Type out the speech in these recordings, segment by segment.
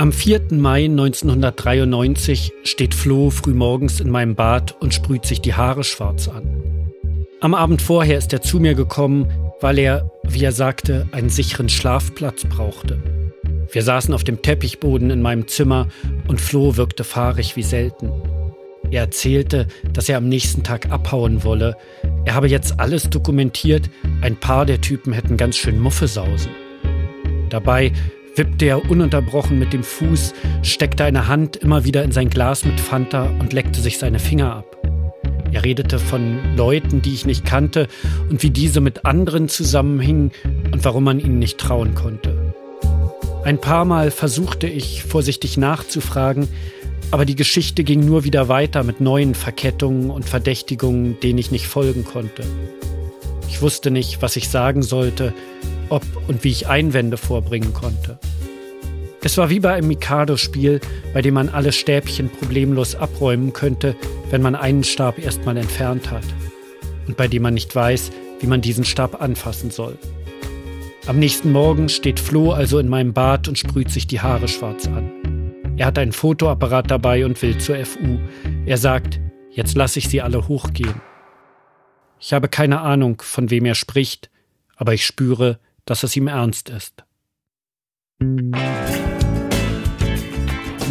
Am 4. Mai 1993 steht Flo frühmorgens in meinem Bad und sprüht sich die Haare schwarz an. Am Abend vorher ist er zu mir gekommen, weil er, wie er sagte, einen sicheren Schlafplatz brauchte. Wir saßen auf dem Teppichboden in meinem Zimmer und Flo wirkte fahrig wie selten. Er erzählte, dass er am nächsten Tag abhauen wolle. Er habe jetzt alles dokumentiert, ein paar der Typen hätten ganz schön Muffesausen. Dabei wippte er ununterbrochen mit dem Fuß, steckte eine Hand immer wieder in sein Glas mit Fanta und leckte sich seine Finger ab. Er redete von Leuten, die ich nicht kannte und wie diese mit anderen zusammenhingen und warum man ihnen nicht trauen konnte. Ein paar Mal versuchte ich vorsichtig nachzufragen, aber die Geschichte ging nur wieder weiter mit neuen Verkettungen und Verdächtigungen, denen ich nicht folgen konnte. Ich wusste nicht, was ich sagen sollte, ob und wie ich Einwände vorbringen konnte. Es war wie bei einem Mikado-Spiel, bei dem man alle Stäbchen problemlos abräumen könnte, wenn man einen Stab erstmal entfernt hat. Und bei dem man nicht weiß, wie man diesen Stab anfassen soll. Am nächsten Morgen steht Flo also in meinem Bad und sprüht sich die Haare schwarz an. Er hat einen Fotoapparat dabei und will zur FU. Er sagt, jetzt lasse ich sie alle hochgehen. Ich habe keine Ahnung, von wem er spricht, aber ich spüre, dass es ihm ernst ist.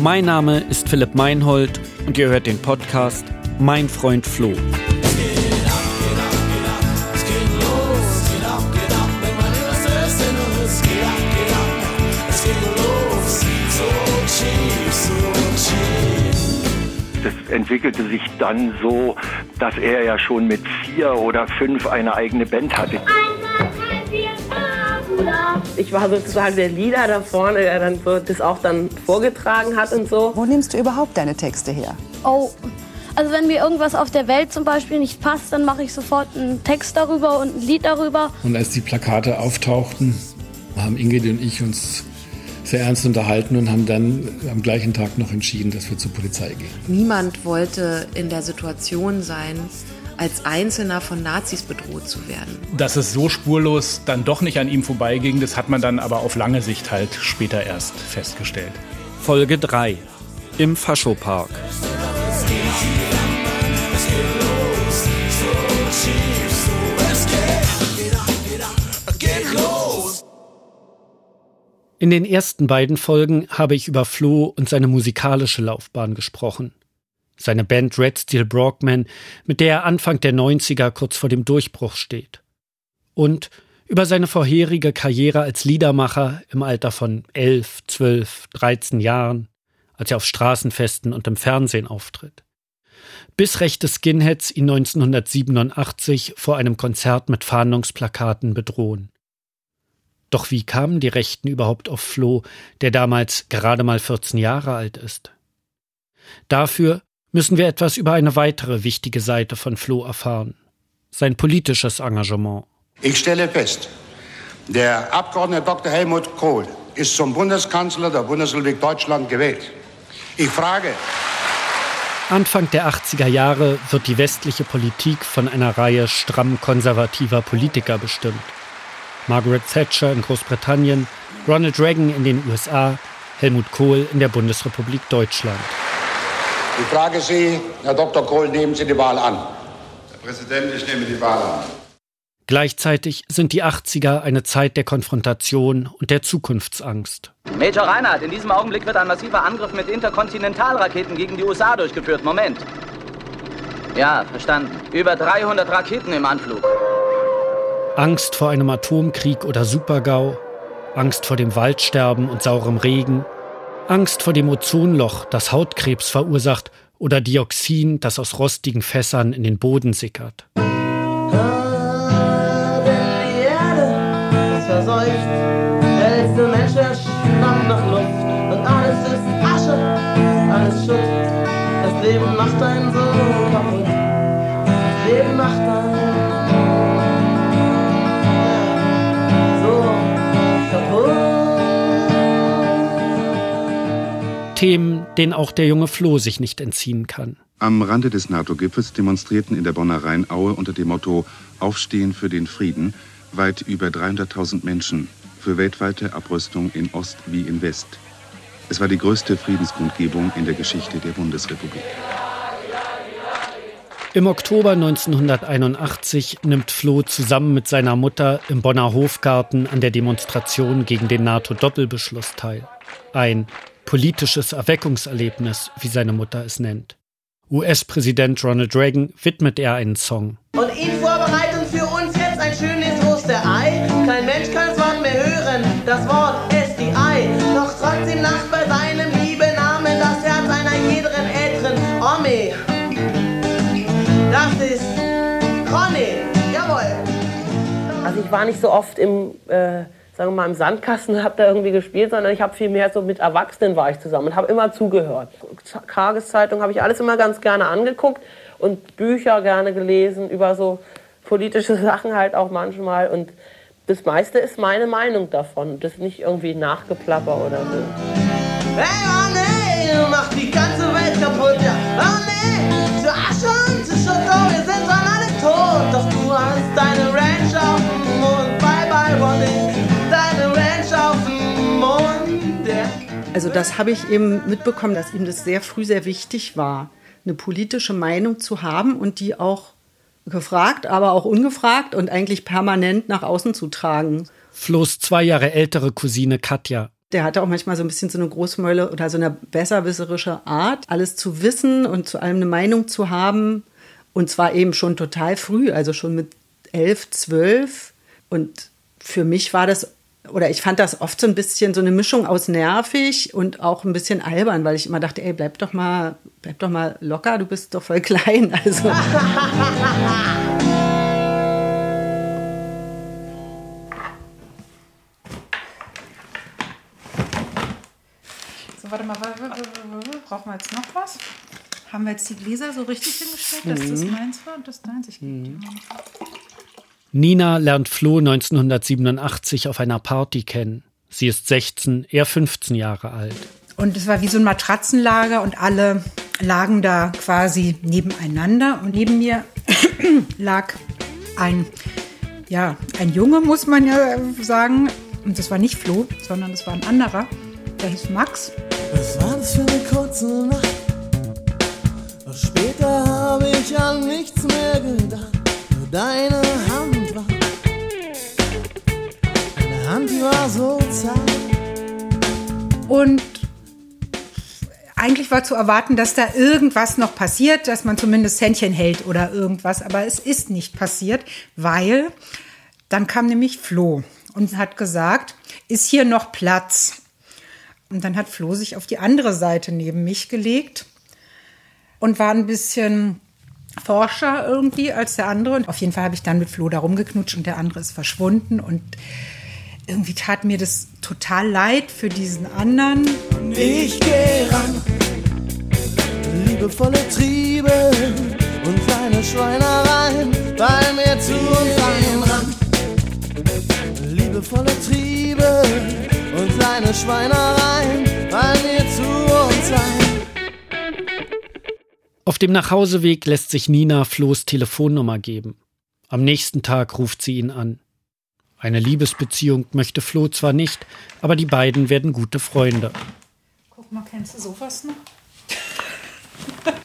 Mein Name ist Philipp Meinhold und ihr hört den Podcast Mein Freund Flo. entwickelte sich dann so, dass er ja schon mit vier oder fünf eine eigene Band hatte. Ich war sozusagen der Leader da vorne, der dann so das auch dann vorgetragen hat und so. Wo nimmst du überhaupt deine Texte her? Oh, also wenn mir irgendwas auf der Welt zum Beispiel nicht passt, dann mache ich sofort einen Text darüber und ein Lied darüber. Und als die Plakate auftauchten, haben Ingrid und ich uns sehr ernst unterhalten und haben dann am gleichen Tag noch entschieden, dass wir zur Polizei gehen. Niemand wollte in der Situation sein, als Einzelner von Nazis bedroht zu werden. Dass es so spurlos dann doch nicht an ihm vorbeiging, das hat man dann aber auf lange Sicht halt später erst festgestellt. Folge 3 im Faschopark. In den ersten beiden Folgen habe ich über Flo und seine musikalische Laufbahn gesprochen. Seine Band Red Steel Brockman, mit der er Anfang der 90er kurz vor dem Durchbruch steht. Und über seine vorherige Karriere als Liedermacher im Alter von 11, 12, 13 Jahren, als er auf Straßenfesten und im Fernsehen auftritt. Bis rechte Skinheads ihn 1987 vor einem Konzert mit Fahndungsplakaten bedrohen. Doch wie kamen die Rechten überhaupt auf Flo, der damals gerade mal 14 Jahre alt ist? Dafür müssen wir etwas über eine weitere wichtige Seite von Flo erfahren. Sein politisches Engagement. Ich stelle fest, der Abgeordnete Dr. Helmut Kohl ist zum Bundeskanzler der Bundesrepublik Deutschland gewählt. Ich frage. Anfang der 80er Jahre wird die westliche Politik von einer Reihe stramm konservativer Politiker bestimmt. Margaret Thatcher in Großbritannien, Ronald Reagan in den USA, Helmut Kohl in der Bundesrepublik Deutschland. Ich frage Sie, Herr Dr. Kohl, nehmen Sie die Wahl an? Herr Präsident, ich nehme die Wahl an. Gleichzeitig sind die 80er eine Zeit der Konfrontation und der Zukunftsangst. Major Reinhardt, in diesem Augenblick wird ein massiver Angriff mit Interkontinentalraketen gegen die USA durchgeführt. Moment. Ja, verstanden. Über 300 Raketen im Anflug. Angst vor einem Atomkrieg oder Supergau, Angst vor dem Waldsterben und saurem Regen, Angst vor dem Ozonloch, das Hautkrebs verursacht oder Dioxin, das aus rostigen Fässern in den Boden sickert. Themen, denen auch der junge Flo sich nicht entziehen kann. Am Rande des NATO-Gipfels demonstrierten in der Bonner Rheinaue unter dem Motto Aufstehen für den Frieden weit über 300.000 Menschen für weltweite Abrüstung in Ost wie in West. Es war die größte Friedenskundgebung in der Geschichte der Bundesrepublik. Im Oktober 1981 nimmt Floh zusammen mit seiner Mutter im Bonner Hofgarten an der Demonstration gegen den NATO-Doppelbeschluss teil. Ein politisches Erweckungserlebnis, wie seine Mutter es nennt. US-Präsident Ronald Reagan widmet er einen Song. Und ihn vorbereiten für uns jetzt ein schönes Osterei. Kein Mensch kann das Wort mehr hören, das Wort SDI. Doch trotzdem lacht bei seinem lieben Namen das Herz einer jederen älteren Omi. Das ist Conny. Jawohl. Also ich war nicht so oft im, äh, sagen wir mal, im Sandkasten habe da irgendwie gespielt, sondern ich habe viel mehr so mit Erwachsenen war ich zusammen und habe immer zugehört. Tageszeitung habe ich alles immer ganz gerne angeguckt und Bücher gerne gelesen über so politische Sachen halt auch manchmal und das meiste ist meine Meinung davon. Das ist nicht irgendwie Nachgeplapper oder so. Hey, nee, du machst die ganze Welt kaputt, ja. Also das habe ich eben mitbekommen, dass ihm das sehr früh sehr wichtig war, eine politische Meinung zu haben und die auch gefragt, aber auch ungefragt und eigentlich permanent nach außen zu tragen. Flo's zwei Jahre ältere Cousine Katja. Der hatte auch manchmal so ein bisschen so eine Großmäule oder so eine besserwisserische Art, alles zu wissen und zu allem eine Meinung zu haben. Und zwar eben schon total früh, also schon mit elf, zwölf. Und für mich war das, oder ich fand das oft so ein bisschen so eine Mischung aus nervig und auch ein bisschen albern, weil ich immer dachte, ey, bleib doch mal, bleib doch mal locker, du bist doch voll klein. Also. So, warte mal, brauchen wir jetzt noch was? Haben wir jetzt die Gläser so richtig hingestellt, dass das Mhm. meins war und das deins? Ich gebe dir mal. Nina lernt Flo 1987 auf einer Party kennen. Sie ist 16, er 15 Jahre alt. Und es war wie so ein Matratzenlager und alle lagen da quasi nebeneinander. Und neben mir lag ein, ja, ein Junge, muss man ja sagen. Und das war nicht Flo, sondern das war ein anderer. Der hieß Max. Was war das für eine kurze Nacht? Später habe ich an nichts mehr gedacht. Nur deine Hand Hand, die war so zart. Und eigentlich war zu erwarten, dass da irgendwas noch passiert, dass man zumindest Händchen hält oder irgendwas. Aber es ist nicht passiert, weil dann kam nämlich Flo und hat gesagt, ist hier noch Platz? Und dann hat Flo sich auf die andere Seite neben mich gelegt und war ein bisschen forscher irgendwie als der andere. Und auf jeden Fall habe ich dann mit Flo da rumgeknutscht und der andere ist verschwunden. Und irgendwie tat mir das total leid für diesen anderen. Ich geh ran, liebevolle Triebe und kleine Schweinereien bei mir zu uns ran. Liebevolle Triebe und kleine Schweinereien bei mir zu uns ein. Auf dem Nachhauseweg lässt sich Nina Flo's Telefonnummer geben. Am nächsten Tag ruft sie ihn an. Eine Liebesbeziehung möchte Flo zwar nicht, aber die beiden werden gute Freunde. Guck mal, kennst du sowas noch?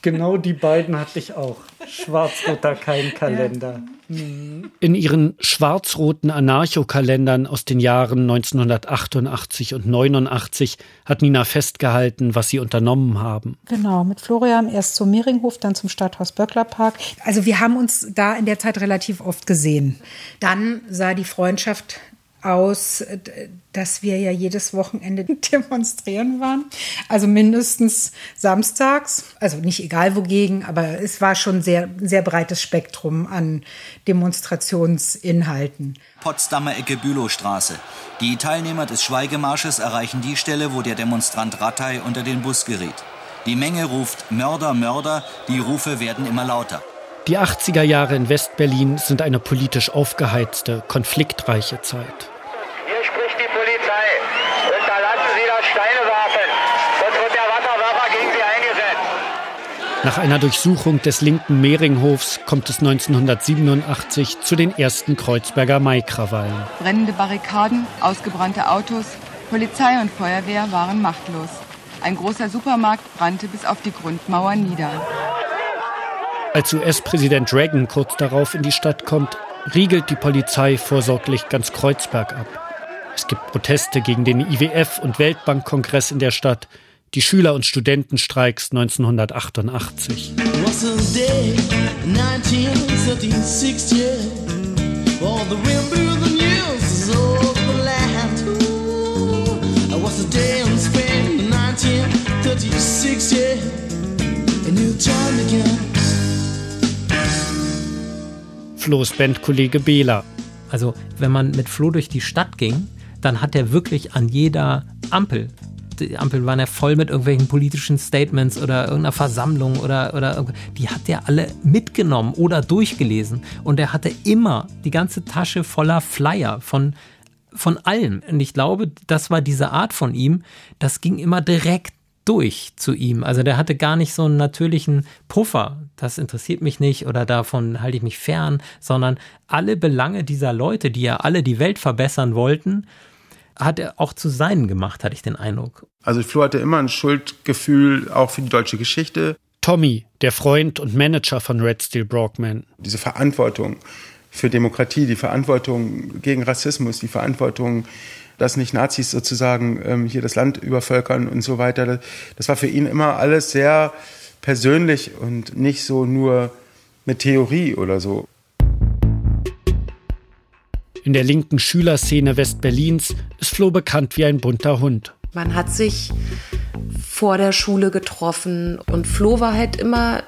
Genau die beiden hatte ich auch. Schwarz-roter Keimkalender. In ihren schwarz-roten Anarchokalendern aus den Jahren 1988 und 89 hat Nina festgehalten, was sie unternommen haben. Genau, mit Florian erst zum Mehringhof, dann zum Stadthaus Böcklerpark. Also wir haben uns da in der Zeit relativ oft gesehen. Dann sah die Freundschaft aus, dass wir ja jedes Wochenende demonstrieren waren. Also mindestens samstags, also nicht egal wogegen, aber es war schon sehr, sehr breites Spektrum an Demonstrationsinhalten. Potsdamer Ecke Bülowstraße. Die Teilnehmer des Schweigemarsches erreichen die Stelle, wo der Demonstrant Rattay unter den Bus geriet. Die Menge ruft Mörder, Mörder, die Rufe werden immer lauter. Die 80er Jahre in Westberlin sind eine politisch aufgeheizte, konfliktreiche Zeit. Hier spricht die Polizei. Unterlassen Sie das Steine werfen. Sonst wird der Wasserwerfer gegen Sie eingesetzt. Nach einer Durchsuchung des linken Mehringhofs kommt es 1987 zu den ersten Kreuzberger Maikrawallen. Brennende Barrikaden, ausgebrannte Autos, Polizei und Feuerwehr waren machtlos. Ein großer Supermarkt brannte bis auf die Grundmauer nieder. Als US-Präsident Reagan kurz darauf in die Stadt kommt, riegelt die Polizei vorsorglich ganz Kreuzberg ab. Es gibt Proteste gegen den IWF- und Weltbankkongress in der Stadt, die Schüler- und Studentenstreiks 1988. Flo's Bandkollege Bela. Also, wenn man mit Flo durch die Stadt ging, dann hat er wirklich an jeder Ampel die Ampeln waren ja voll mit irgendwelchen politischen Statements oder irgendeiner Versammlung oder, oder die hat er alle mitgenommen oder durchgelesen. Und er hatte immer die ganze Tasche voller Flyer von, von allem. Und ich glaube, das war diese Art von ihm, das ging immer direkt durch zu ihm. Also der hatte gar nicht so einen natürlichen Puffer. Das interessiert mich nicht oder davon halte ich mich fern, sondern alle Belange dieser Leute, die ja alle die Welt verbessern wollten, hat er auch zu seinen gemacht, hatte ich den Eindruck. Also Flo hatte immer ein Schuldgefühl auch für die deutsche Geschichte. Tommy, der Freund und Manager von Red Steel Brockman. Diese Verantwortung für Demokratie, die Verantwortung gegen Rassismus, die Verantwortung, dass nicht Nazis sozusagen ähm, hier das Land übervölkern und so weiter. Das war für ihn immer alles sehr persönlich und nicht so nur mit Theorie oder so. In der linken Schülerszene Westberlins ist Flo bekannt wie ein bunter Hund. Man hat sich vor der Schule getroffen und Flo war halt immer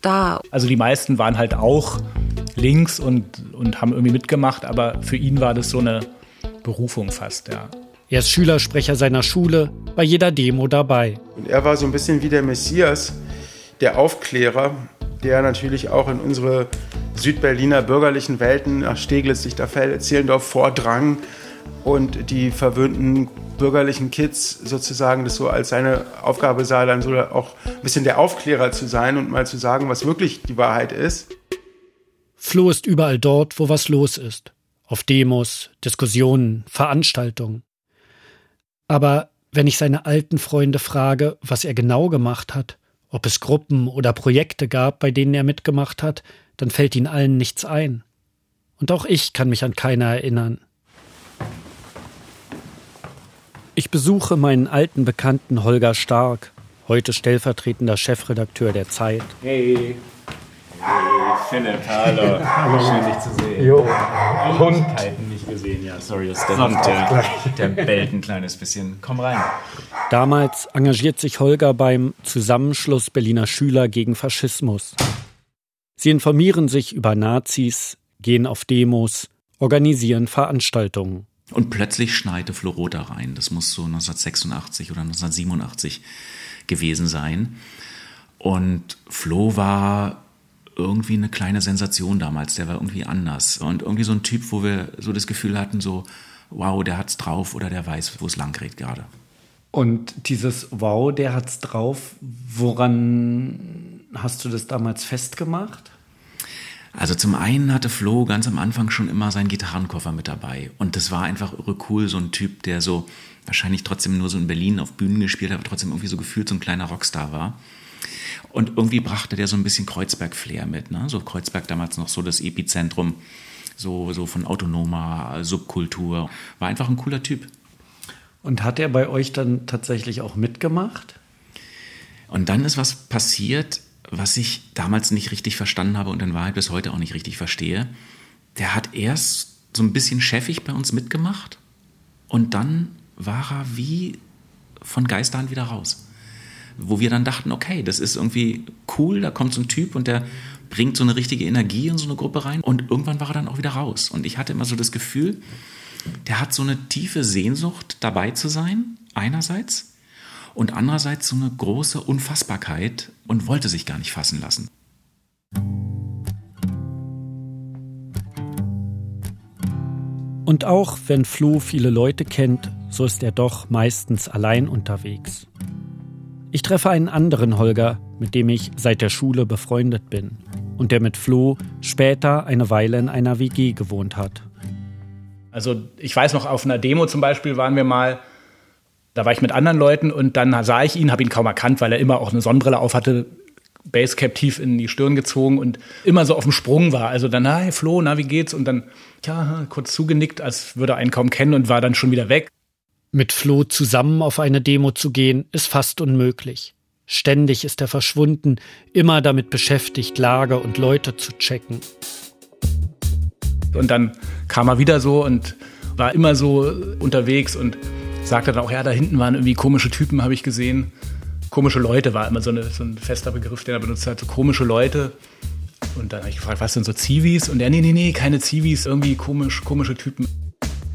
da. Also die meisten waren halt auch links und, und haben irgendwie mitgemacht, aber für ihn war das so eine Berufung fast, ja. Er ist Schülersprecher seiner Schule, bei jeder Demo dabei. Und er war so ein bisschen wie der Messias, der Aufklärer, der natürlich auch in unsere Südberliner bürgerlichen Welten nach Steglitz, Lichterfeld, Zehlendorf vordrang und die verwöhnten bürgerlichen Kids sozusagen das so als seine Aufgabe sah, dann so auch ein bisschen der Aufklärer zu sein und mal zu sagen, was wirklich die Wahrheit ist. Flo ist überall dort, wo was los ist. Auf Demos, Diskussionen, Veranstaltungen. Aber wenn ich seine alten Freunde frage, was er genau gemacht hat, ob es Gruppen oder Projekte gab, bei denen er mitgemacht hat, dann fällt ihnen allen nichts ein. Und auch ich kann mich an keiner erinnern. Ich besuche meinen alten Bekannten Holger Stark, heute stellvertretender Chefredakteur der Zeit. Hey. Hey, Philipp, hallo. hallo. Schön, dich zu sehen. Jo. Hund. nicht gesehen, ja. Sorry, das ist der Hund, der, der bellt ein kleines bisschen. Komm rein. Damals engagiert sich Holger beim Zusammenschluss Berliner Schüler gegen Faschismus. Sie informieren sich über Nazis, gehen auf Demos, organisieren Veranstaltungen. Und plötzlich schneite Flo da rein. Das muss so 1986 oder 1987 gewesen sein. Und Flo war irgendwie eine kleine Sensation damals. Der war irgendwie anders. Und irgendwie so ein Typ, wo wir so das Gefühl hatten, so, wow, der hat's drauf oder der weiß, wo es lang geht gerade. Und dieses Wow, der hat's drauf, woran hast du das damals festgemacht? Also zum einen hatte Flo ganz am Anfang schon immer seinen Gitarrenkoffer mit dabei. Und das war einfach irre cool, so ein Typ, der so wahrscheinlich trotzdem nur so in Berlin auf Bühnen gespielt hat, aber trotzdem irgendwie so gefühlt so ein kleiner Rockstar war. Und irgendwie brachte der so ein bisschen Kreuzberg-Flair mit. Ne? So Kreuzberg damals noch so das Epizentrum, so, so von autonomer Subkultur. War einfach ein cooler Typ. Und hat er bei euch dann tatsächlich auch mitgemacht? Und dann ist was passiert, was ich damals nicht richtig verstanden habe und in Wahrheit bis heute auch nicht richtig verstehe. Der hat erst so ein bisschen chefig bei uns mitgemacht und dann war er wie von Geistern wieder raus. Wo wir dann dachten, okay, das ist irgendwie cool, da kommt so ein Typ und der bringt so eine richtige Energie in so eine Gruppe rein und irgendwann war er dann auch wieder raus. Und ich hatte immer so das Gefühl, der hat so eine tiefe Sehnsucht, dabei zu sein, einerseits, und andererseits so eine große Unfassbarkeit und wollte sich gar nicht fassen lassen. Und auch wenn Flo viele Leute kennt, so ist er doch meistens allein unterwegs. Ich treffe einen anderen Holger, mit dem ich seit der Schule befreundet bin und der mit Flo später eine Weile in einer WG gewohnt hat. Also ich weiß noch, auf einer Demo zum Beispiel waren wir mal Da war ich mit anderen Leuten und dann sah ich ihn, habe ihn kaum erkannt, weil er immer auch eine Sonnenbrille auf hatte, Basecap tief in die Stirn gezogen und immer so auf dem Sprung war. Also dann, hey Flo, na, wie geht's? Und dann, ja, kurz zugenickt, als würde er einen kaum kennen und war dann schon wieder weg. Mit Flo zusammen auf eine Demo zu gehen, ist fast unmöglich. Ständig ist er verschwunden, immer damit beschäftigt, Lager und Leute zu checken. Und dann kam er wieder so und war immer so unterwegs und sagte dann auch, ja, da hinten waren irgendwie komische Typen, habe ich gesehen. Komische Leute war immer so, eine, so ein fester Begriff, den er benutzt hat, so komische Leute. Und dann habe ich gefragt, was sind so Zivis? Und er, nee, nee, nee, keine Zivis, irgendwie komisch, komische Typen.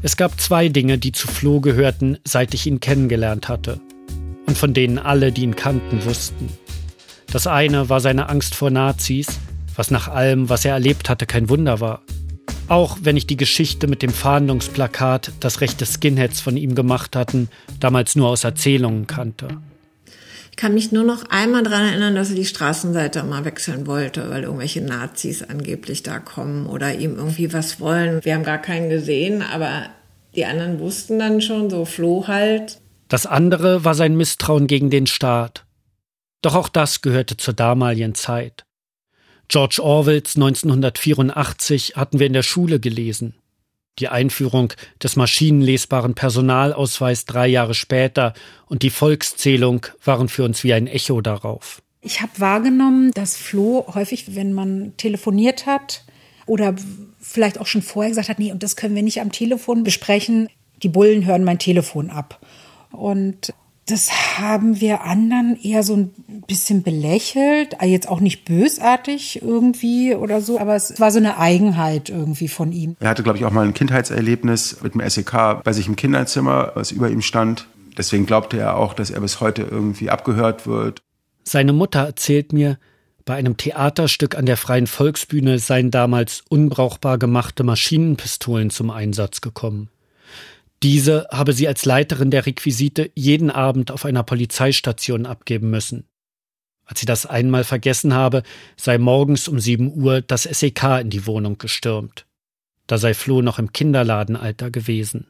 Es gab zwei Dinge, die zu Flo gehörten, seit ich ihn kennengelernt hatte. Und von denen alle, die ihn kannten, wussten. Das eine war seine Angst vor Nazis, was nach allem, was er erlebt hatte, kein Wunder war. Auch wenn ich die Geschichte mit dem Fahndungsplakat, das rechte Skinheads von ihm gemacht hatten, damals nur aus Erzählungen kannte. Ich kann mich nur noch einmal daran erinnern, dass er die Straßenseite mal wechseln wollte, weil irgendwelche Nazis angeblich da kommen oder ihm irgendwie was wollen. Wir haben gar keinen gesehen, aber die anderen wussten dann schon, so floh halt. Das andere war sein Misstrauen gegen den Staat. Doch auch das gehörte zur damaligen Zeit. George Orwells 1984 hatten wir in der Schule gelesen. Die Einführung des maschinenlesbaren Personalausweis drei Jahre später und die Volkszählung waren für uns wie ein Echo darauf. Ich habe wahrgenommen, dass Flo häufig, wenn man telefoniert hat oder vielleicht auch schon vorher gesagt hat, nee, und das können wir nicht am Telefon besprechen, die Bullen hören mein Telefon ab. Und das haben wir anderen eher so ein bisschen belächelt, jetzt auch nicht bösartig irgendwie oder so, aber es war so eine Eigenheit irgendwie von ihm. Er hatte, glaube ich, auch mal ein Kindheitserlebnis mit dem SEK bei sich im Kinderzimmer, was über ihm stand. Deswegen glaubte er auch, dass er bis heute irgendwie abgehört wird. Seine Mutter erzählt mir, bei einem Theaterstück an der Freien Volksbühne seien damals unbrauchbar gemachte Maschinenpistolen zum Einsatz gekommen. Diese habe sie als Leiterin der Requisite jeden Abend auf einer Polizeistation abgeben müssen. Als sie das einmal vergessen habe, sei morgens um sieben Uhr das SEK in die Wohnung gestürmt. Da sei Flo noch im Kinderladenalter gewesen.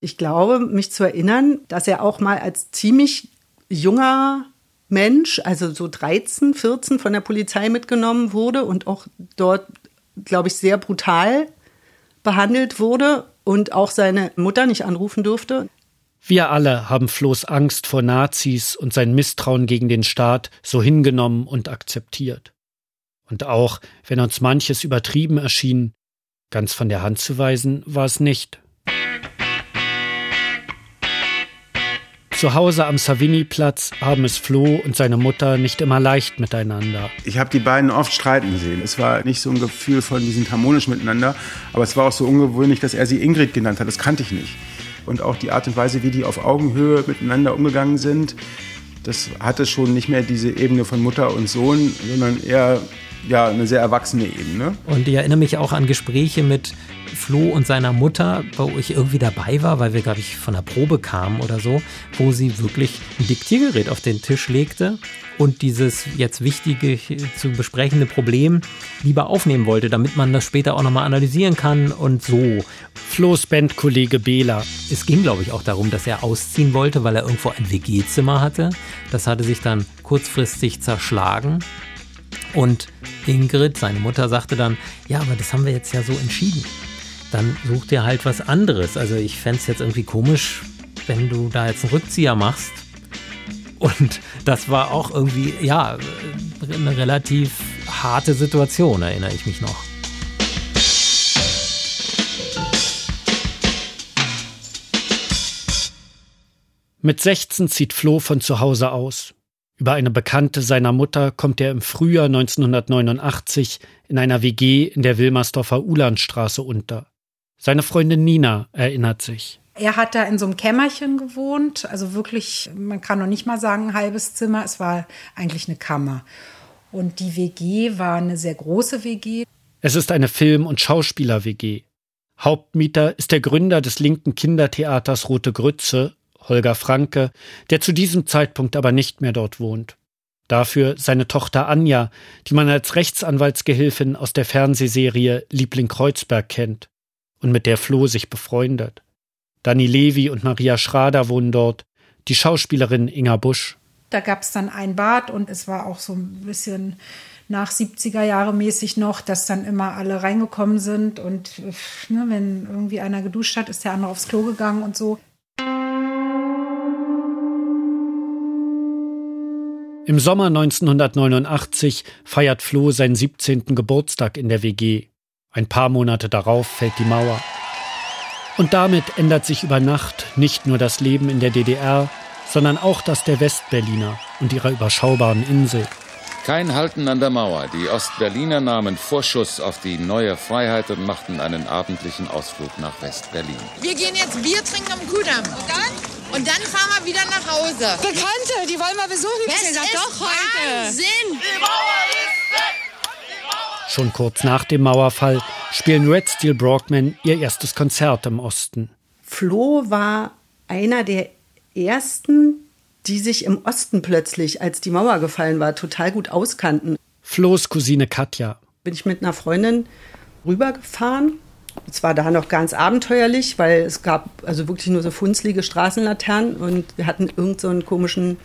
Ich glaube, mich zu erinnern, dass er auch mal als ziemlich junger Mensch, also so 13, 14 von der Polizei mitgenommen wurde und auch dort, glaube ich, sehr brutal behandelt wurde und auch seine Mutter nicht anrufen durfte. Wir alle haben Flohs Angst vor Nazis und sein Misstrauen gegen den Staat so hingenommen und akzeptiert. Und auch wenn uns manches übertrieben erschien, ganz von der Hand zu weisen war es nicht. Zu Hause am Savini-Platz haben es Flo und seine Mutter nicht immer leicht miteinander. Ich habe die beiden oft streiten sehen. Es war nicht so ein Gefühl von, die sind harmonisch miteinander, aber es war auch so ungewöhnlich, dass er sie Ingrid genannt hat. Das kannte ich nicht. Und auch die Art und Weise, wie die auf Augenhöhe miteinander umgegangen sind, das hatte schon nicht mehr diese Ebene von Mutter und Sohn, sondern eher ja, eine sehr erwachsene Ebene. Und ich erinnere mich auch an Gespräche mit Flo und seiner Mutter, wo ich irgendwie dabei war, weil wir, glaube ich, von der Probe kamen oder so, wo sie wirklich ein Diktiergerät auf den Tisch legte und dieses jetzt wichtige zu besprechende Problem lieber aufnehmen wollte, damit man das später auch nochmal analysieren kann und so. Flo's Bandkollege Bela. Es ging, glaube ich, auch darum, dass er ausziehen wollte, weil er irgendwo ein WG-Zimmer hatte. Das hatte sich dann kurzfristig zerschlagen. Und Ingrid, seine Mutter, sagte dann, ja, aber das haben wir jetzt ja so entschieden dann such dir halt was anderes. Also ich fände es jetzt irgendwie komisch, wenn du da jetzt einen Rückzieher machst. Und das war auch irgendwie, ja, eine relativ harte Situation, erinnere ich mich noch. Mit 16 zieht Flo von zu Hause aus. Über eine Bekannte seiner Mutter kommt er im Frühjahr 1989 in einer WG in der Wilmersdorfer Ulandstraße unter. Seine Freundin Nina erinnert sich. Er hat da in so einem Kämmerchen gewohnt, also wirklich, man kann noch nicht mal sagen ein halbes Zimmer, es war eigentlich eine Kammer. Und die WG war eine sehr große WG. Es ist eine Film- und Schauspieler-WG. Hauptmieter ist der Gründer des linken Kindertheaters Rote Grütze, Holger Franke, der zu diesem Zeitpunkt aber nicht mehr dort wohnt. Dafür seine Tochter Anja, die man als Rechtsanwaltsgehilfin aus der Fernsehserie Liebling Kreuzberg kennt und mit der Flo sich befreundet. Dani Levi und Maria Schrader wohnen dort, die Schauspielerin Inga Busch. Da gab es dann ein Bad und es war auch so ein bisschen nach 70er Jahre mäßig noch, dass dann immer alle reingekommen sind und ne, wenn irgendwie einer geduscht hat, ist der andere aufs Klo gegangen und so. Im Sommer 1989 feiert Flo seinen 17. Geburtstag in der WG. Ein paar Monate darauf fällt die Mauer. Und damit ändert sich über Nacht nicht nur das Leben in der DDR, sondern auch das der Westberliner und ihrer überschaubaren Insel. Kein Halten an der Mauer. Die Ostberliner nahmen Vorschuss auf die neue Freiheit und machten einen abendlichen Ausflug nach Westberlin. Wir gehen jetzt Bier trinken am Kudamm. Und dann? Und dann fahren wir wieder nach Hause. Bekannte, die wollen wir besuchen. Das ist doch heute. Wahnsinn. Die Mauer ist weg. Schon kurz nach dem Mauerfall spielen Red Steel Brockman ihr erstes Konzert im Osten. Flo war einer der ersten, die sich im Osten plötzlich, als die Mauer gefallen war, total gut auskannten. Flo's Cousine Katja. Bin ich mit einer Freundin rübergefahren. Es war da noch ganz abenteuerlich, weil es gab also wirklich nur so funzlige Straßenlaternen und wir hatten irgendeinen so komischen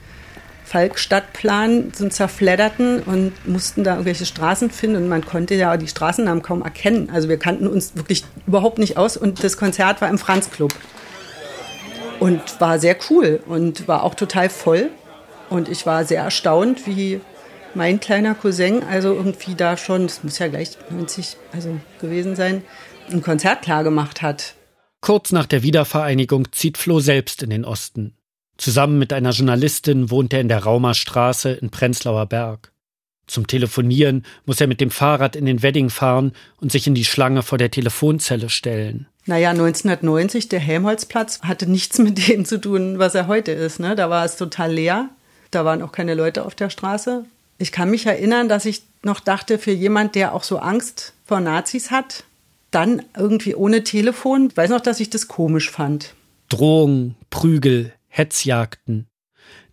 Falk-Stadtplan, so einen zerfledderten und mussten da irgendwelche Straßen finden und man konnte ja die Straßennamen kaum erkennen. Also wir kannten uns wirklich überhaupt nicht aus und das Konzert war im Franz Club und war sehr cool und war auch total voll. Und ich war sehr erstaunt, wie mein kleiner Cousin, also irgendwie da schon, das muss ja gleich 90 also gewesen sein, ein Konzert klar gemacht hat. Kurz nach der Wiedervereinigung zieht Flo selbst in den Osten. Zusammen mit einer Journalistin wohnt er in der Raumer Straße in Prenzlauer Berg. Zum Telefonieren muss er mit dem Fahrrad in den Wedding fahren und sich in die Schlange vor der Telefonzelle stellen. Naja, 1990, der Helmholtzplatz hatte nichts mit dem zu tun, was er heute ist. Ne? Da war es total leer. Da waren auch keine Leute auf der Straße. Ich kann mich erinnern, dass ich noch dachte, für jemand, der auch so Angst vor Nazis hat, dann irgendwie ohne Telefon. Ich weiß noch, dass ich das komisch fand. Drohungen, Prügel, Hetzjagden.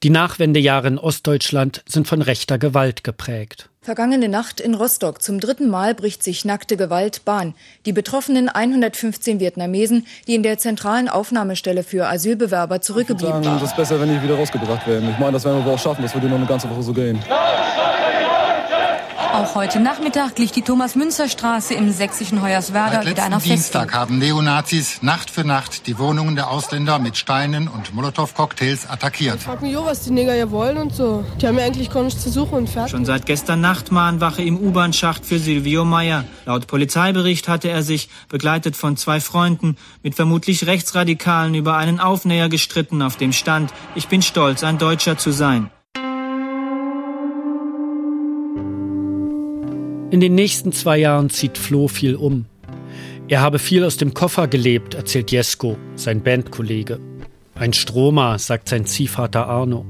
Die Nachwendejahre in Ostdeutschland sind von rechter Gewalt geprägt. Vergangene Nacht in Rostock. Zum dritten Mal bricht sich nackte Gewalt Bahn. Die betroffenen 115 Vietnamesen, die in der zentralen Aufnahmestelle für Asylbewerber zurückgeblieben waren. Es ist besser, wenn die wieder rausgebracht werden. Ich meine, das werden wir aber auch schaffen. Das wird noch eine ganze Woche so gehen. Auch heute Nachmittag glich die Thomas-Münzer-Straße im sächsischen Hoyerswerda Seit wieder einer Festung. Dienstag haben Neonazis Nacht für Nacht die Wohnungen der Ausländer mit Steinen und Molotow-Cocktails attackiert. Ich frag mich auch, was die Neger hier wollen und so. Die haben ja eigentlich gar nichts zu suchen und fertig. Schon seit gestern Nacht Mahnwache im U-Bahn-Schacht für Silvio Meyer. Laut Polizeibericht hatte er sich, begleitet von zwei Freunden, mit vermutlich Rechtsradikalen über einen Aufnäher gestritten, auf dem stand, ich bin stolz, ein Deutscher zu sein. In den nächsten zwei Jahren zieht Flo viel um. Er habe viel aus dem Koffer gelebt, erzählt Jesko, sein Bandkollege. Ein Stromer, sagt sein Ziehvater Arno.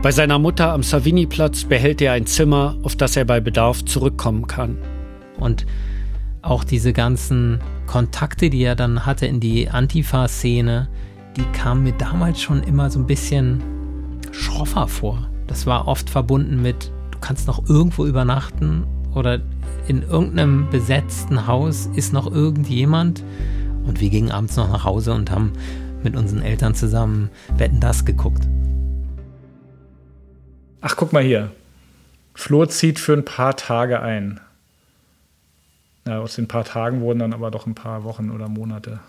Bei seiner Mutter am Savini-Platz behält er ein Zimmer, auf das er bei Bedarf zurückkommen kann. Und auch diese ganzen Kontakte, die er dann hatte in die Antifa-Szene, die kamen mir damals schon immer so ein bisschen schroffer vor. Das war oft verbunden mit, du kannst noch irgendwo übernachten oder in irgendeinem besetzten Haus ist noch irgendjemand. Und wir gingen abends noch nach Hause und haben mit unseren Eltern zusammen Wetten das geguckt. Ach, guck mal hier. Flo zieht für ein paar Tage ein. Ja, aus den paar Tagen wurden dann aber doch ein paar Wochen oder Monate.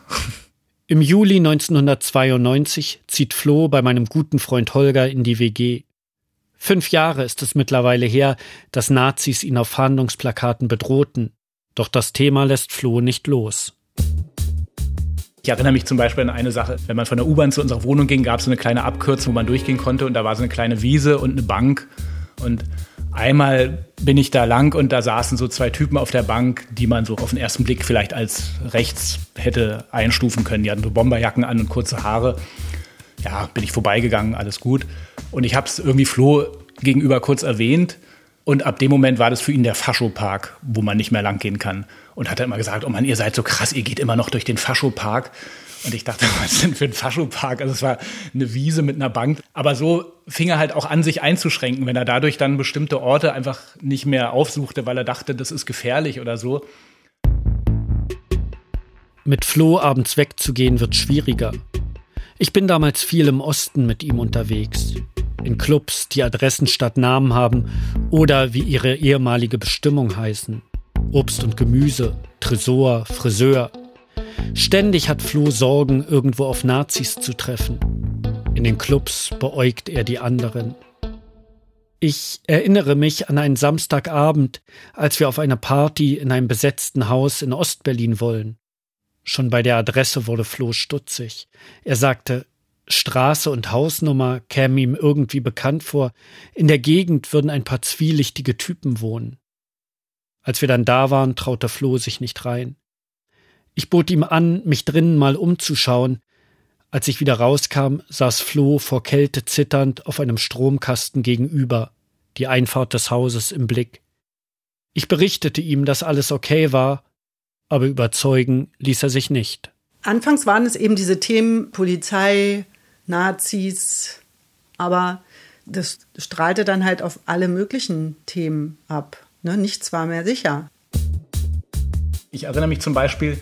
Im Juli 1992 zieht Flo bei meinem guten Freund Holger in die WG. Fünf Jahre ist es mittlerweile her, dass Nazis ihn auf Fahndungsplakaten bedrohten. Doch das Thema lässt Flo nicht los. Ich erinnere mich zum Beispiel an eine Sache. Wenn man von der U-Bahn zu unserer Wohnung ging, gab es so eine kleine Abkürzung, wo man durchgehen konnte und da war so eine kleine Wiese und eine Bank. Und einmal bin ich da lang und da saßen so zwei Typen auf der Bank, die man so auf den ersten Blick vielleicht als rechts hätte einstufen können. Die hatten so Bomberjacken an und kurze Haare. Ja, bin ich vorbeigegangen, alles gut. Und ich habe es irgendwie Flo gegenüber kurz erwähnt. Und ab dem Moment war das für ihn der Faschopark, wo man nicht mehr lang gehen kann. Und hat er immer gesagt, oh Mann, ihr seid so krass, ihr geht immer noch durch den Faschopark. Und ich dachte, was denn für ein Faschopark? Also es war eine Wiese mit einer Bank. Aber so fing er halt auch an, sich einzuschränken, wenn er dadurch dann bestimmte Orte einfach nicht mehr aufsuchte, weil er dachte, das ist gefährlich oder so. Mit Flo abends wegzugehen wird schwieriger. Ich bin damals viel im Osten mit ihm unterwegs. In Clubs, die Adressen statt Namen haben oder wie ihre ehemalige Bestimmung heißen. Obst und Gemüse, Tresor, Friseur. Ständig hat Flo Sorgen, irgendwo auf Nazis zu treffen. In den Clubs beäugt er die anderen. Ich erinnere mich an einen Samstagabend, als wir auf eine Party in einem besetzten Haus in Ostberlin wollen. Schon bei der Adresse wurde Flo stutzig. Er sagte, Straße und Hausnummer kämen ihm irgendwie bekannt vor. In der Gegend würden ein paar zwielichtige Typen wohnen. Als wir dann da waren, traute Flo sich nicht rein. Ich bot ihm an, mich drinnen mal umzuschauen. Als ich wieder rauskam, saß Flo vor Kälte zitternd auf einem Stromkasten gegenüber, die Einfahrt des Hauses im Blick. Ich berichtete ihm, dass alles okay war, aber überzeugen ließ er sich nicht. Anfangs waren es eben diese Themen Polizei, Nazis, aber das strahlte dann halt auf alle möglichen Themen ab. Ne? Nichts war mehr sicher. Ich erinnere mich zum Beispiel,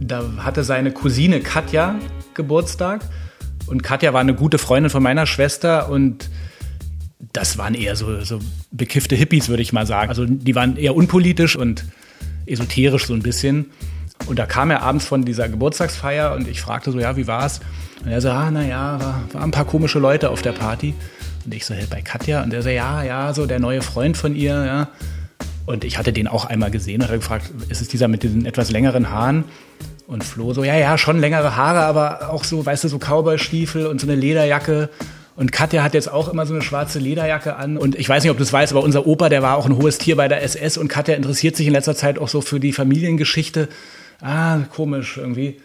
da hatte seine Cousine Katja Geburtstag und Katja war eine gute Freundin von meiner Schwester und das waren eher so, so bekiffte Hippies, würde ich mal sagen. Also die waren eher unpolitisch und esoterisch so ein bisschen. Und da kam er abends von dieser Geburtstagsfeier und ich fragte so, ja, wie war's? Und er so, ah, naja, war, waren ein paar komische Leute auf der Party. Und ich so, hey, bei Katja? Und er so, ja, ja, so der neue Freund von ihr, ja. Und ich hatte den auch einmal gesehen und habe gefragt, ist es dieser mit diesen etwas längeren Haaren? Und Flo so, ja, ja, schon längere Haare, aber auch so, weißt du, so Cowboy-Stiefel und so eine Lederjacke. Und Katja hat jetzt auch immer so eine schwarze Lederjacke an. Und ich weiß nicht, ob du es weißt, aber unser Opa, der war auch ein hohes Tier bei der SS und Katja interessiert sich in letzter Zeit auch so für die Familiengeschichte. Ah, komisch irgendwie.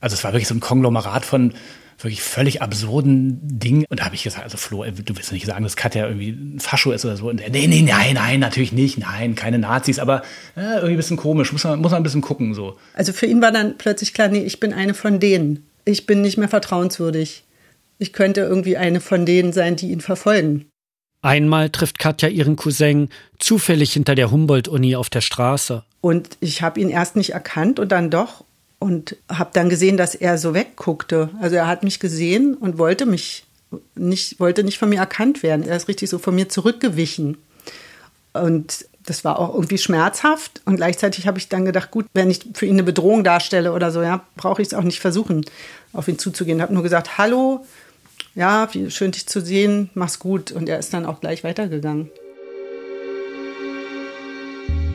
Also es war wirklich so ein Konglomerat von wirklich völlig absurden Dingen. Und da habe ich gesagt, also Flo, du willst nicht sagen, dass Katja irgendwie ein Fascho ist oder so. Und er, nee, nee, nein, nein, natürlich nicht, nein, keine Nazis, aber äh, irgendwie ein bisschen komisch, muss man, muss man ein bisschen gucken so. Also für ihn war dann plötzlich klar, nee, ich bin eine von denen. Ich bin nicht mehr vertrauenswürdig. Ich könnte irgendwie eine von denen sein, die ihn verfolgen. Einmal trifft Katja ihren Cousin zufällig hinter der Humboldt-Uni auf der Straße. Und ich habe ihn erst nicht erkannt und dann doch und habe dann gesehen, dass er so wegguckte. Also er hat mich gesehen und wollte mich nicht, wollte nicht von mir erkannt werden. Er ist richtig so von mir zurückgewichen. Und das war auch irgendwie schmerzhaft. Und gleichzeitig habe ich dann gedacht, gut, wenn ich für ihn eine Bedrohung darstelle oder so, ja, brauche ich es auch nicht versuchen, auf ihn zuzugehen. Ich habe nur gesagt, hallo, ja, wie schön dich zu sehen, mach's gut. Und er ist dann auch gleich weitergegangen.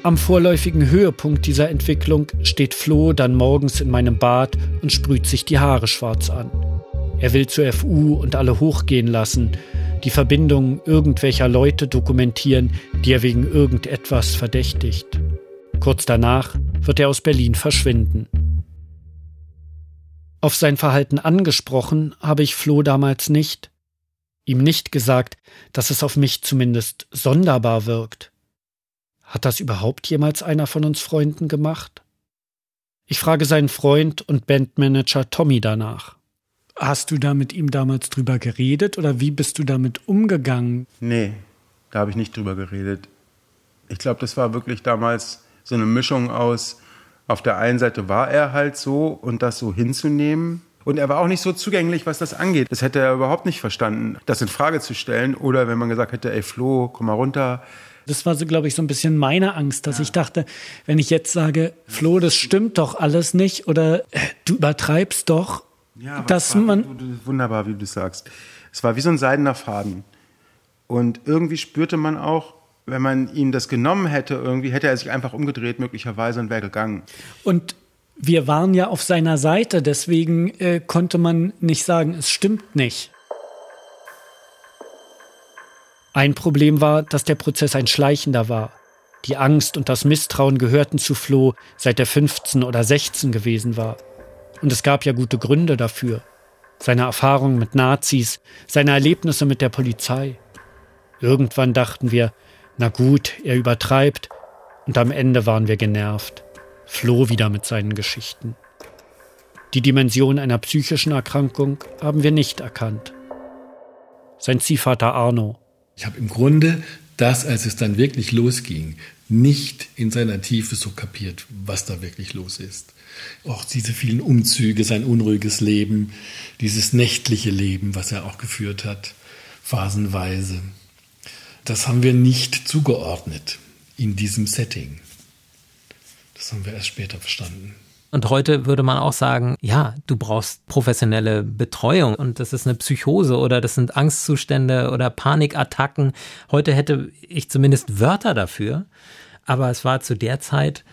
Am vorläufigen Höhepunkt dieser Entwicklung steht Flo dann morgens in meinem Bad und sprüht sich die Haare schwarz an. Er will zur FU und alle hochgehen lassen, die Verbindung irgendwelcher Leute dokumentieren, die er wegen irgendetwas verdächtigt. Kurz danach wird er aus Berlin verschwinden. Auf sein Verhalten angesprochen habe ich Flo damals nicht. Ihm nicht gesagt, dass es auf mich zumindest sonderbar wirkt. Hat das überhaupt jemals einer von uns Freunden gemacht? Ich frage seinen Freund und Bandmanager Tommy danach. Hast du da mit ihm damals drüber geredet oder wie bist du damit umgegangen? Nee, da habe ich nicht drüber geredet. Ich glaube, das war wirklich damals so eine Mischung aus, auf der einen Seite war er halt so und das so hinzunehmen. Und er war auch nicht so zugänglich, was das angeht. Das hätte er überhaupt nicht verstanden, das in Frage zu stellen. Oder wenn man gesagt hätte, ey Flo, komm mal runter, das war so, glaube ich, so ein bisschen meine Angst, dass ja. ich dachte, wenn ich jetzt sage, Flo, das stimmt doch alles nicht oder äh, du übertreibst doch, ja, dass man. Wunderbar, wie du sagst. Es war wie so ein seidener Faden. Und irgendwie spürte man auch, wenn man ihm das genommen hätte, irgendwie hätte er sich einfach umgedreht, möglicherweise, und wäre gegangen. Und wir waren ja auf seiner Seite, deswegen äh, konnte man nicht sagen, es stimmt nicht. Ein Problem war, dass der Prozess ein schleichender war. Die Angst und das Misstrauen gehörten zu Flo, seit er 15 oder 16 gewesen war. Und es gab ja gute Gründe dafür. Seine Erfahrungen mit Nazis, seine Erlebnisse mit der Polizei. Irgendwann dachten wir, na gut, er übertreibt. Und am Ende waren wir genervt. Flo wieder mit seinen Geschichten. Die Dimension einer psychischen Erkrankung haben wir nicht erkannt. Sein Ziehvater Arno ich habe im Grunde das, als es dann wirklich losging, nicht in seiner Tiefe so kapiert, was da wirklich los ist. Auch diese vielen Umzüge, sein unruhiges Leben, dieses nächtliche Leben, was er auch geführt hat, phasenweise. Das haben wir nicht zugeordnet in diesem Setting. Das haben wir erst später verstanden. Und heute würde man auch sagen, ja, du brauchst professionelle Betreuung und das ist eine Psychose oder das sind Angstzustände oder Panikattacken. Heute hätte ich zumindest Wörter dafür, aber es war zu der Zeit,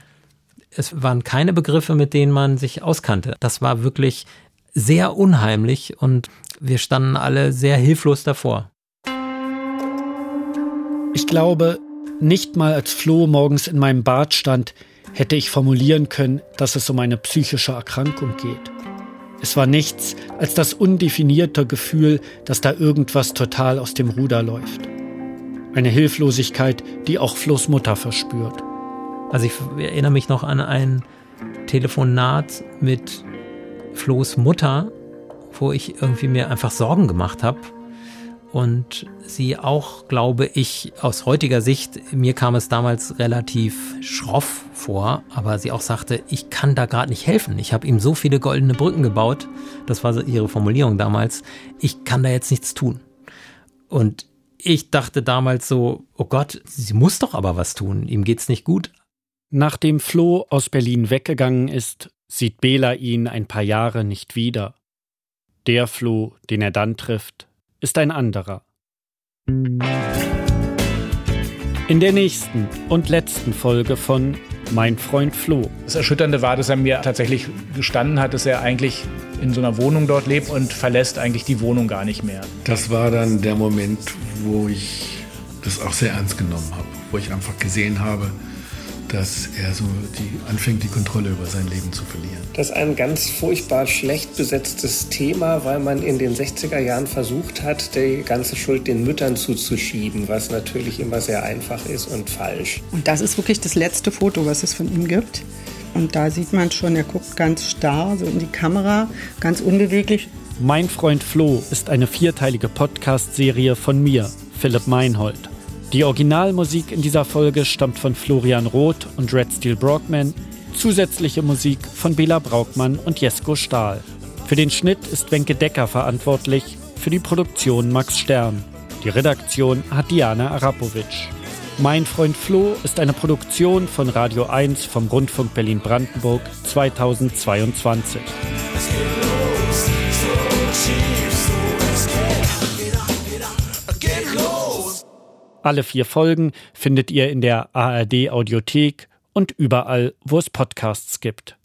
es waren keine Begriffe, mit denen man sich auskannte. Das war wirklich sehr unheimlich und wir standen alle sehr hilflos davor. Ich glaube, nicht mal als Flo morgens in meinem Bad stand, hätte ich formulieren können, dass es um eine psychische Erkrankung geht. Es war nichts als das undefinierte Gefühl, dass da irgendwas total aus dem Ruder läuft. Eine Hilflosigkeit, die auch Flo's Mutter verspürt. Also ich erinnere mich noch an ein Telefonat mit Flo's Mutter, wo ich irgendwie mir einfach Sorgen gemacht habe, und sie auch, glaube ich, aus heutiger Sicht, mir kam es damals relativ schroff vor, aber sie auch sagte, ich kann da gerade nicht helfen. Ich habe ihm so viele goldene Brücken gebaut, das war ihre Formulierung damals, ich kann da jetzt nichts tun. Und ich dachte damals so, oh Gott, sie muss doch aber was tun, ihm geht's nicht gut. Nachdem Flo aus Berlin weggegangen ist, sieht Bela ihn ein paar Jahre nicht wieder. Der Flo, den er dann trifft, ist ein anderer. In der nächsten und letzten Folge von Mein Freund Flo. Das Erschütternde war, dass er mir tatsächlich gestanden hat, dass er eigentlich in so einer Wohnung dort lebt und verlässt eigentlich die Wohnung gar nicht mehr. Das war dann der Moment, wo ich das auch sehr ernst genommen habe, wo ich einfach gesehen habe, dass er so die, anfängt, die Kontrolle über sein Leben zu verlieren. Das ist ein ganz furchtbar schlecht besetztes Thema, weil man in den 60er Jahren versucht hat, die ganze Schuld den Müttern zuzuschieben, was natürlich immer sehr einfach ist und falsch. Und das ist wirklich das letzte Foto, was es von ihm gibt. Und da sieht man schon, er guckt ganz starr so in die Kamera, ganz unbeweglich. Mein Freund Flo ist eine vierteilige Podcast-Serie von mir, Philipp Meinhold. Die Originalmusik in dieser Folge stammt von Florian Roth und Red Steel Brockman, zusätzliche Musik von Bela Braukmann und Jesko Stahl. Für den Schnitt ist Wenke Decker verantwortlich, für die Produktion Max Stern. Die Redaktion hat Diana Arapowitsch. Mein Freund Flo ist eine Produktion von Radio 1 vom Rundfunk Berlin-Brandenburg 2022. Alle vier Folgen findet ihr in der ARD Audiothek und überall, wo es Podcasts gibt.